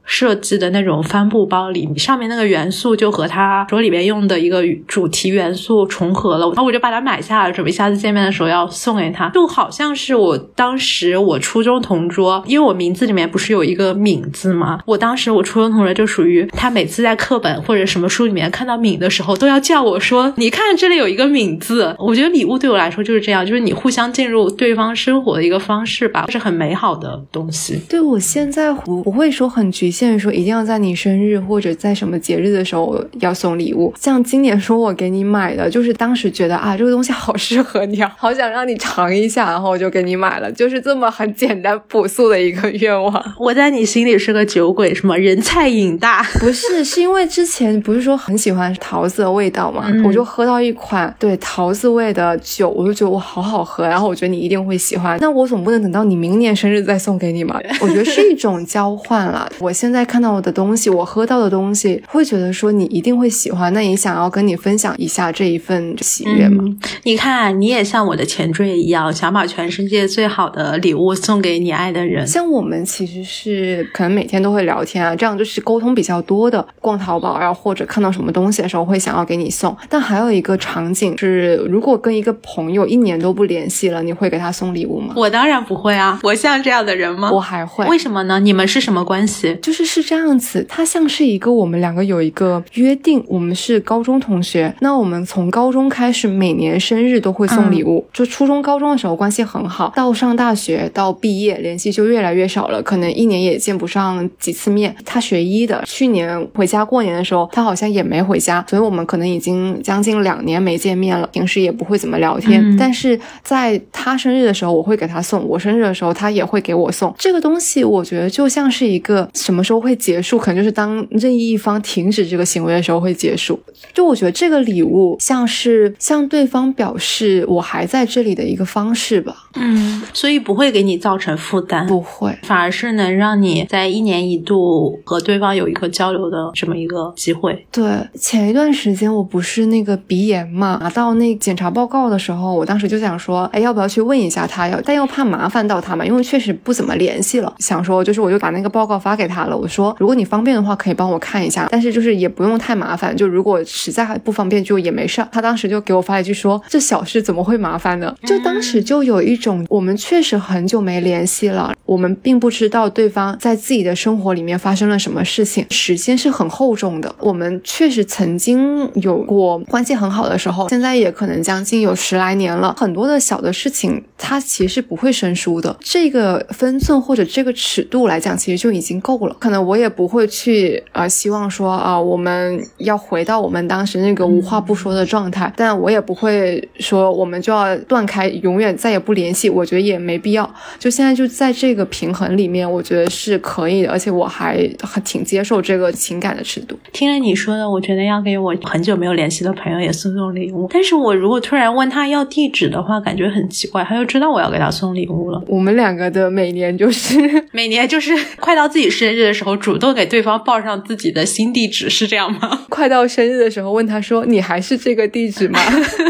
设计的那种帆布包里，上面那个元素就和他手里面用的一个主题元素重合了，然后我就把它买下了，准备下次见面的时候要送给他。就好像是我当时我初中同桌，因为我名字里面不是有一个敏字吗？我当时我初中同学就属于他每次在课本或者什么书里面看到敏的时候，都要叫我说：“你看这里有一个敏字。”我觉得礼物对我来说就是这样，就是你互相进入对方生活的一个方式吧，是很美好的东西。对我现在不不会说很局限。限说一定要在你生日或者在什么节日的时候要送礼物。像今年说我给你买的，就是当时觉得啊这个东西好适合你啊，好想让你尝一下，然后我就给你买了，就是这么很简单朴素的一个愿望。我在你心里是个酒鬼，什么人菜瘾大？不是，是因为之前不是说很喜欢桃子的味道嘛，我就喝到一款对桃子味的酒，我就觉得哇好好喝，然后我觉得你一定会喜欢。那我总不能等到你明年生日再送给你嘛？我觉得是一种交换了。我现在看到我的东西，我喝到的东西，会觉得说你一定会喜欢，那也想要跟你分享一下这一份喜悦嘛？你看，你也像我的前缀一样，想把全世界最好的礼物送给你爱的人。像我们其实是可能每天都会聊天啊，这样就是沟通比较多的。逛淘宝，然后或者看到什么东西的时候，会想要给你送。但还有一个场景是，如果跟一个朋友一年都不联系了，你会给他送礼物吗？我当然不会啊，我像这样的人吗？我还会。为什么呢？你们是什么关系？就是是这样子，他像是一个我们两个有一个约定，我们是高中同学，那我们从高中开始每年生日都会送礼物。就初中、高中的时候关系很好，到上大学到毕业联系就越来越少了，可能一年也见不上几次面。他学医的，去年回家过年的时候，他好像也没回家，所以我们可能已经将近两年没见面了，平时也不会怎么聊天。但是在他生日的时候，我会给他送；我生日的时候，他也会给我送。这个东西，我觉得就像是一个什么时候会结束，可能就是当任意一方停止这个行为的时候会结束。就我觉得这个礼物像是向对方表示我还在这里的一个方式吧。嗯，所以不会给你造成负担，不会，反而是能让你在一年一度和对方有一个交流的这么一个机会。对，前一段时间我不是那个鼻炎嘛，拿到那检查报告的时候，我当时就想说，哎，要不要去问一下他？要，但又怕麻烦到他嘛，因为确实不怎么联系了。想说，就是我就把那个报告发给他了，我说，如果你方便的话，可以帮我看一下，但是就是也不用太麻烦，就如果实在不方便，就也没事。他当时就给我发一句说，这小事怎么会麻烦呢？就当时就有一种，我们确实很久没联系了，我们并不知道对方在自己的生活里面发生了什么事情，时间是很厚重的。我们确实曾经有过关系很好的时候，现在也可能将近有十来年了。很多的小的事情，它其实不会生疏的。这个分寸或者这个尺度来讲，其实就已经够了。可能我也不会去啊，希望说啊，我们要回到我们当时那个无话不说的状态，但我也不会说我们就要断开，永远再也不联系。我觉得也没必要。就现在就在这个平衡里面，我觉得是可以的，而且我还很挺接受这个情感的尺度。听了你说的，我觉得要给我很久没有联系的朋友也送送礼物。但是我如果突然问他要地址的话，感觉很奇怪，他就知道我要给他送礼物了。我们两个的每年就是 每年就是快到自己生日的时候，主动给对方报上自己的新地址，是这样吗？快到生日的时候问他说：“你还是这个地址吗？”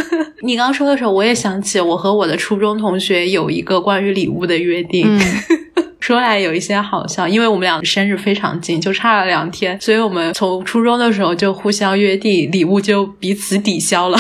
你刚说的时候，我也想起我和我的初中同学有一个关于礼物的约定。说来有一些好笑，因为我们俩生日非常近，就差了两天，所以我们从初中的时候就互相约定，礼物就彼此抵消了。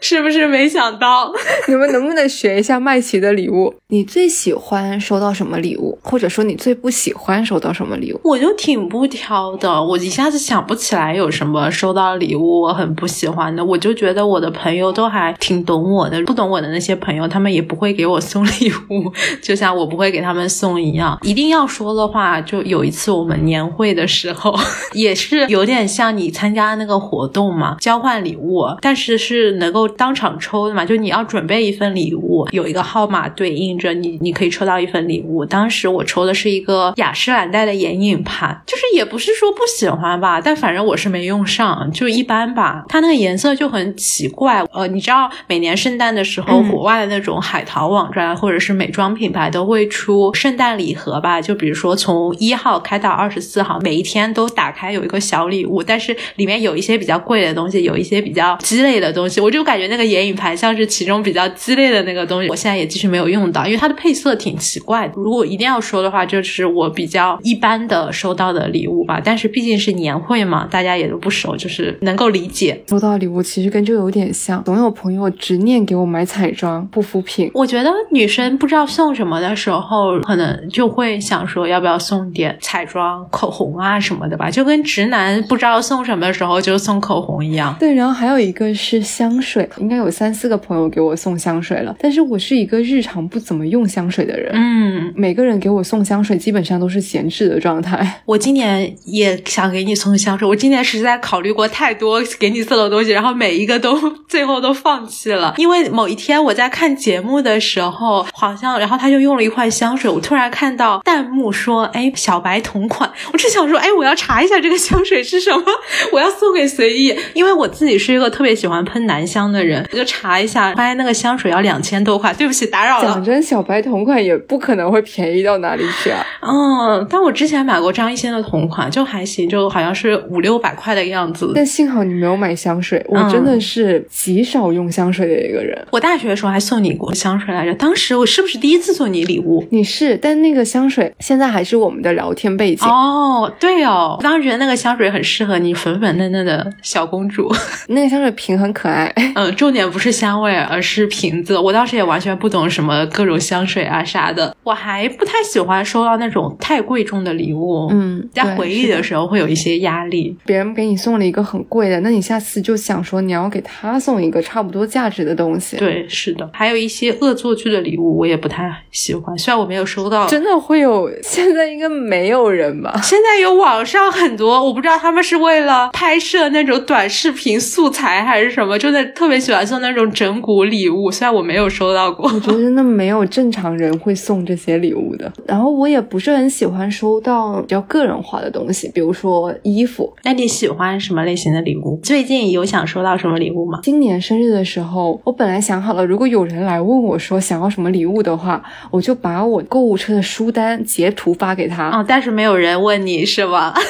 是不是没想到？你们能不能学一下麦琪的礼物？你最喜欢收到什么礼物？或者说你最不喜欢收到什么礼物？我就挺不挑的，我一下子想不起来有什么收到礼物我很不喜欢的。我就觉得我的朋友都还挺懂我的，不懂我的那些朋友，他们也不会给我送 礼物，就像我不会给他们送一样。一定要说的话，就有一次我们年会的时候，也是有点像你参加那个活动嘛，交换礼物，但是是能够。当场抽的嘛，就你要准备一份礼物，有一个号码对应着你，你可以抽到一份礼物。当时我抽的是一个雅诗兰黛的眼影盘，就是也不是说不喜欢吧，但反正我是没用上，就一般吧。它那个颜色就很奇怪，呃，你知道每年圣诞的时候，国外的那种海淘网站或者是美妆品牌都会出圣诞礼盒吧？就比如说从一号开到二十四号，每一天都打开有一个小礼物，但是里面有一些比较贵的东西，有一些比较鸡肋的东西，我就感觉。那个眼影盘像是其中比较鸡肋的那个东西，我现在也继续没有用到，因为它的配色挺奇怪的。如果一定要说的话，就是我比较一般的收到的礼物吧。但是毕竟是年会嘛，大家也都不熟，就是能够理解。收到礼物其实跟这有点像，总有朋友执念给我买彩妆、护肤品。我觉得女生不知道送什么的时候，可能就会想说要不要送点彩妆、口红啊什么的吧，就跟直男不知道送什么的时候就送口红一样。对，然后还有一个是香水。应该有三四个朋友给我送香水了，但是我是一个日常不怎么用香水的人。嗯，每个人给我送香水，基本上都是闲置的状态。我今年也想给你送香水，我今年实在考虑过太多给你送的东西，然后每一个都 最后都放弃了。因为某一天我在看节目的时候，好像然后他就用了一款香水，我突然看到弹幕说：“哎，小白同款。”我只想说：“哎，我要查一下这个香水是什么，我要送给随意。”因为我自己是一个特别喜欢喷男香的人，我就查一下，发现那个香水要两千多块。对不起，打扰了。讲真，小白同款也不可能会便宜到哪里去啊。嗯，但我之前买过张艺兴的同款，就还行，就好像是五六百块的样子。但幸好你没有买香水，我真的是极少用香水的一个人。我大学的时候还送你过香水来着，当时我是不是第一次送你礼物？你是，但那个香水现在还是我们的聊天背景。哦，对哦，我当时觉得那个香水很适合你，粉粉嫩嫩的小公主。那个香水瓶很可爱。嗯，重点不是香味，而是瓶子。我当时也完全不懂什么各种香水啊啥的。我还不太喜欢收到那种太贵重的礼物。嗯，在回忆的时候会有一些压力。别人给你送了一个很贵的，那你下次就想说你要给他送一个差不多价值的东西。对，是的。还有一些恶作剧的礼物，我也不太喜欢。虽然我没有收到，真的会有？现在应该没有人吧？现在有网上很多，我不知道他们是为了拍摄那种短视频素材还是什么，真的特别喜欢送那种整蛊礼物。虽然我没有收到过，我觉得真的没有正常人会送这些礼物的。然后我也不是很喜欢收到比较个人化的东西，比如说衣服。那你喜欢什么类型的礼物？最近有想收到什么礼物吗？今年生日的时候，我本来想好了，如果有人来问我说想要什么礼物的话，我就把我购物车的书单截图发给他。哦，但是没有人问你是吧？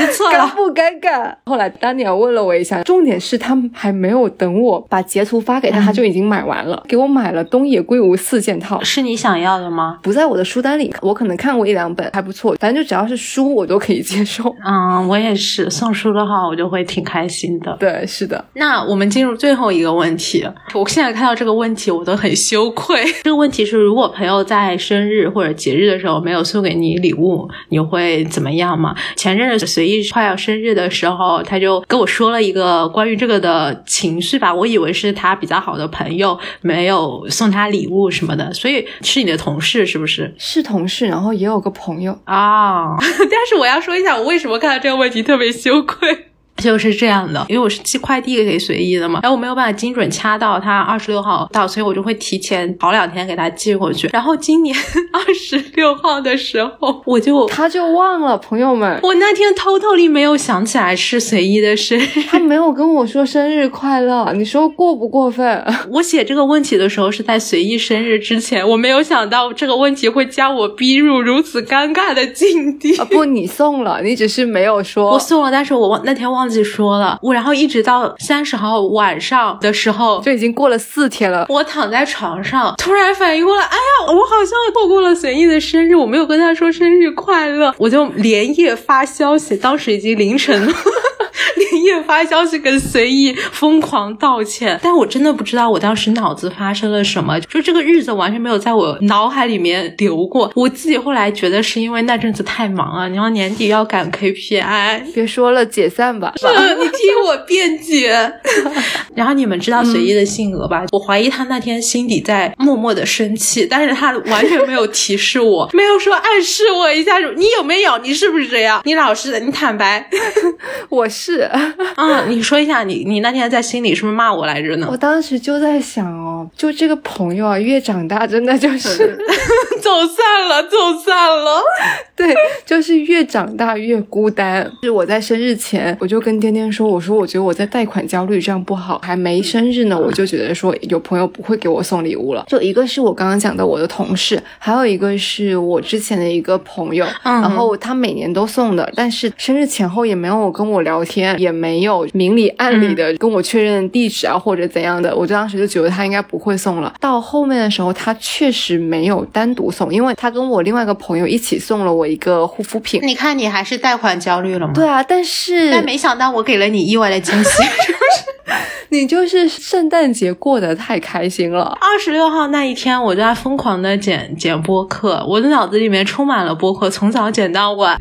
失策了，尴不尴尬？后来丹尼尔问了我一下，重点是他还没有等我把截图发给他，他就已经买完了，给我买了东野圭吾四件套。是你想要的吗？不在我的书单里，我可能看过一两本，还不错。反正就只要是书，我都可以接受。嗯，我也是，送书的话，我就会挺开心的。对，是的。那我们进入最后一个问题。我现在看到这个问题，我都很羞愧。这个问题是，如果朋友在生日或者节日的时候没有送给你礼物，你会怎么样吗？前阵子随意快要生日的时候，他就跟我说了一个关于这个的情绪吧。我以为是他比较好的朋友没有送他礼物什么的，所以是你的同事是不是？是同事，然后也有个朋友啊。但是我要说一下，我为什么看到这个问题特别羞愧。就是这样的，因为我是寄快递给随意的嘛，然后我没有办法精准掐到他二十六号到，所以我就会提前好两天给他寄过去。然后今年 二十六号的时候，我就他就忘了，朋友们，我那天偷偷里没有想起来是随意的生日，他没有跟我说生日快乐，你说过不过分？我写这个问题的时候是在随意生日之前，我没有想到这个问题会将我逼入如此尴尬的境地。啊，不，你送了，你只是没有说，我送了，但是我忘那天忘。自己说了，我然后一直到三十号晚上的时候，就已经过了四天了。我躺在床上，突然反应过来，哎呀，我好像错过了随意的生日，我没有跟他说生日快乐，我就连夜发消息，当时已经凌晨了。连夜发消息跟随意疯狂道歉，但我真的不知道我当时脑子发生了什么，就这个日子完全没有在我脑海里面流过。我自己后来觉得是因为那阵子太忙了，你要年底要赶 KPI，别说了，解散吧。你听我辩解。然后你们知道随意的性格吧？我怀疑他那天心底在默默的生气，但是他完全没有提示我，没有说暗示我一下，你有没有？你是不是这样？你老实的，你坦白。我是。嗯，你说一下，你你那天在心里是不是骂我来着呢？我当时就在想哦，就这个朋友啊，越长大真的就是 走散了，走散了。对，就是越长大越孤单。是我在生日前，我就跟天天说，我说我觉得我在贷款焦虑，这样不好。还没生日呢，我就觉得说有朋友不会给我送礼物了。就一个是我刚刚讲的我的同事，还有一个是我之前的一个朋友，然后他每年都送的，但是生日前后也没有跟我聊天。也没有明里暗里的跟我确认地址啊，或者怎样的，我就当时就觉得他应该不会送了。到后面的时候，他确实没有单独送，因为他跟我另外一个朋友一起送了我一个护肤品。你看，你还是贷款焦虑了吗？对啊，但是但没想到我给了你意外的惊喜？你就是圣诞节过得太开心了。二十六号那一天，我就在疯狂的剪剪播客，我的脑子里面充满了播客，从早剪到晚。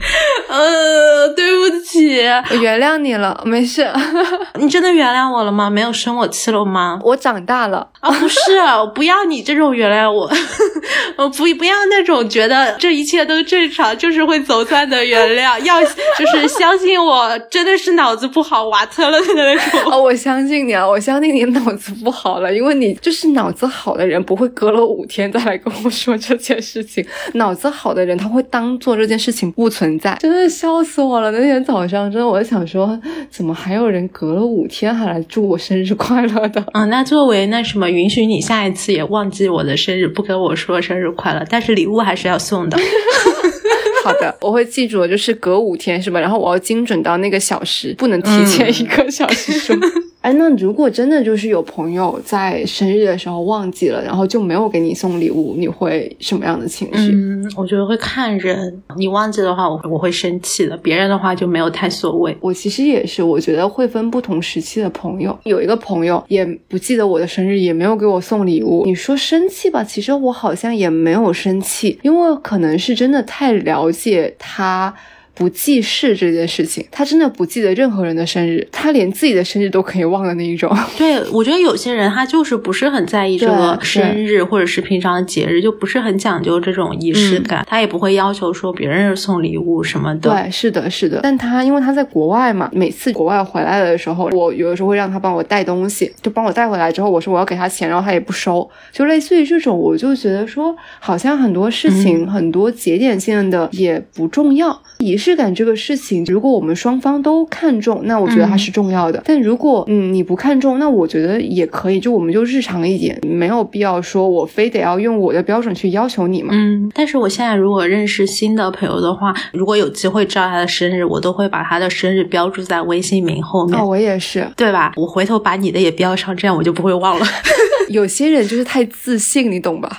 呃，对不起，我原谅你了，没事。你真的原谅我了吗？没有生我气了吗？我长大了啊！不是，我不要你这种原谅我，我不不要那种觉得这一切都正常，就是会走散的原谅。要 就是相信我，真的是脑子不好，瓦特了的那种。哦，我相信你啊，我相信你脑子不好了，因为你就是脑子好的人，不会隔了五天再来跟我说这件事情。脑子好的人，他会当做这件事情不存在。真的笑死我了！那天早上，真的我想说，怎么还有人隔了五天还来祝我生日快乐的？啊，那作为那什么，允许你下一次也忘记我的生日，不跟我说生日快乐，但是礼物还是要送的。好的，我会记住，就是隔五天是吧？然后我要精准到那个小时，不能提前一个小时说。哎，那如果真的就是有朋友在生日的时候忘记了，然后就没有给你送礼物，你会什么样的情绪？嗯，我觉得会看人。你忘记的话，我我会生气的；别人的话就没有太所谓。我其实也是，我觉得会分不同时期的朋友。有一个朋友也不记得我的生日，也没有给我送礼物。你说生气吧，其实我好像也没有生气，因为可能是真的太了解他。不记事这件事情，他真的不记得任何人的生日，他连自己的生日都可以忘的那一种。对，我觉得有些人他就是不是很在意这个生日，或者是平常的节日，就不是很讲究这种仪式感，他也不会要求说别人送礼物什么的。对，是的，是的。但他因为他在国外嘛，每次国外回来的时候，我有的时候会让他帮我带东西，就帮我带回来之后，我说我要给他钱，然后他也不收，就类似于这种，我就觉得说，好像很多事情，很多节点性的也不重要。仪式感这个事情，如果我们双方都看重，那我觉得它是重要的。但如果嗯你不看重，那我觉得也可以，就我们就日常一点，没有必要说我非得要用我的标准去要求你嘛。嗯，但是我现在如果认识新的朋友的话，如果有机会知道他的生日，我都会把他的生日标注在微信名后面。哦，我也是，对吧？我回头把你的也标上，这样我就不会忘了。有些人就是太自信，你懂吧？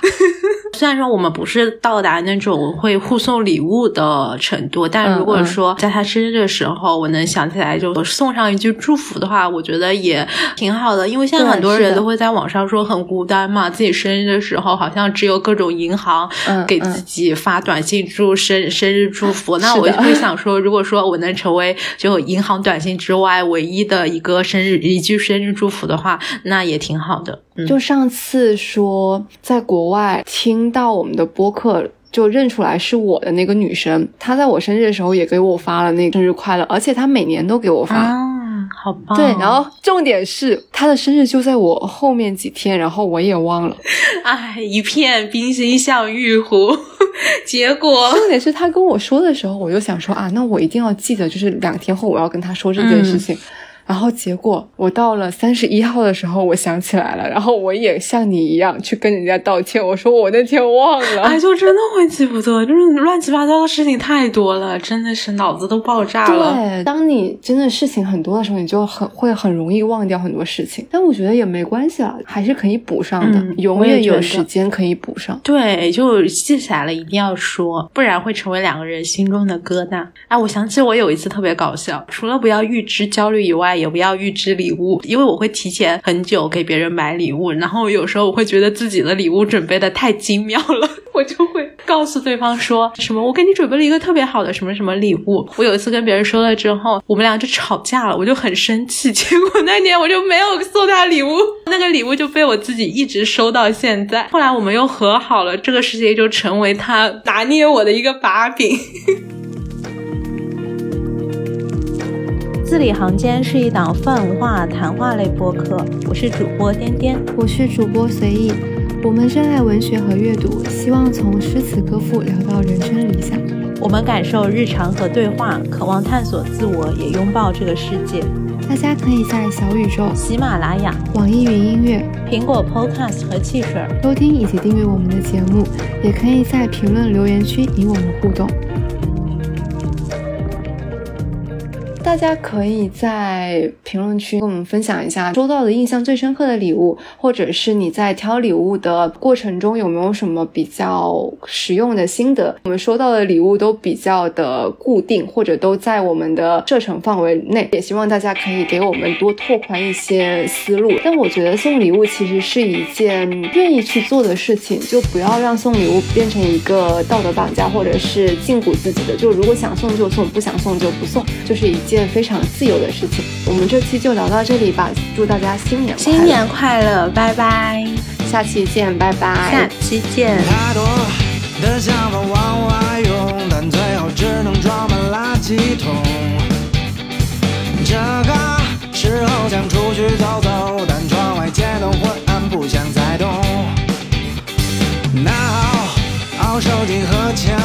虽然说我们不是到达那种会互送礼物的程度，但如果说在他生日的时候，我能想起来就送上一句祝福的话，我觉得也挺好的。因为现在很多人都会在网上说很孤单嘛，自己生日的时候好像只有各种银行给自己发短信祝生生日祝福。那我会想说，如果说我能成为就银行短信之外唯一的一个生日一句生日祝福的话，那也挺好的。就上次说在国外听到我们的播客，就认出来是我的那个女生，她在我生日的时候也给我发了那个生日快乐，而且她每年都给我发，好棒。对，然后重点是她的生日就在我后面几天，然后我也忘了，哎，一片冰心向玉壶。结果重点是她跟我说的时候，我就想说啊，那我一定要记得，就是两天后我要跟她说这件事情。然后结果我到了三十一号的时候，我想起来了，然后我也像你一样去跟人家道歉，我说我那天忘了，哎，就真的会记不得，就是乱七八糟的事情太多了，真的是脑子都爆炸了。对，当你真的事情很多的时候，你就很会很容易忘掉很多事情，但我觉得也没关系啊，还是可以补上的，永远有时间可以补上。对，就记起来了，一定要说，不然会成为两个人心中的疙瘩。哎，我想起我有一次特别搞笑，除了不要预知焦虑以外。也不要预支礼物，因为我会提前很久给别人买礼物，然后有时候我会觉得自己的礼物准备的太精妙了，我就会告诉对方说什么我给你准备了一个特别好的什么什么礼物。我有一次跟别人说了之后，我们俩就吵架了，我就很生气，结果那年我就没有送他礼物，那个礼物就被我自己一直收到现在。后来我们又和好了，这个事情就成为他拿捏我的一个把柄。字里行间是一档泛文化谈话类播客，我是主播颠颠，我是主播随意，我们热爱文学和阅读，希望从诗词歌赋聊到人生理想。我们感受日常和对话，渴望探索自我，也拥抱这个世界。大家可以在小宇宙、喜马拉雅、网易云音乐、苹果 Podcast 和汽水收听以及订阅我们的节目，也可以在评论留言区与我们互动。大家可以在评论区跟我们分享一下收到的印象最深刻的礼物，或者是你在挑礼物的过程中有没有什么比较实用的心得。我们收到的礼物都比较的固定，或者都在我们的射程范围内，也希望大家可以给我们多拓宽一些思路。但我觉得送礼物其实是一件愿意去做的事情，就不要让送礼物变成一个道德绑架，或者是禁锢自己的。就如果想送就送，不想送就不送，就是一件非常自由的事情。我们这期就聊到这里吧，祝大家新年新年快乐，拜拜，下期见，拜拜，下期见。太多的想法往外涌，但最后只能装满垃圾桶。这个时候想出去走走，但窗外街灯昏暗，不想再动。拿好手机和钱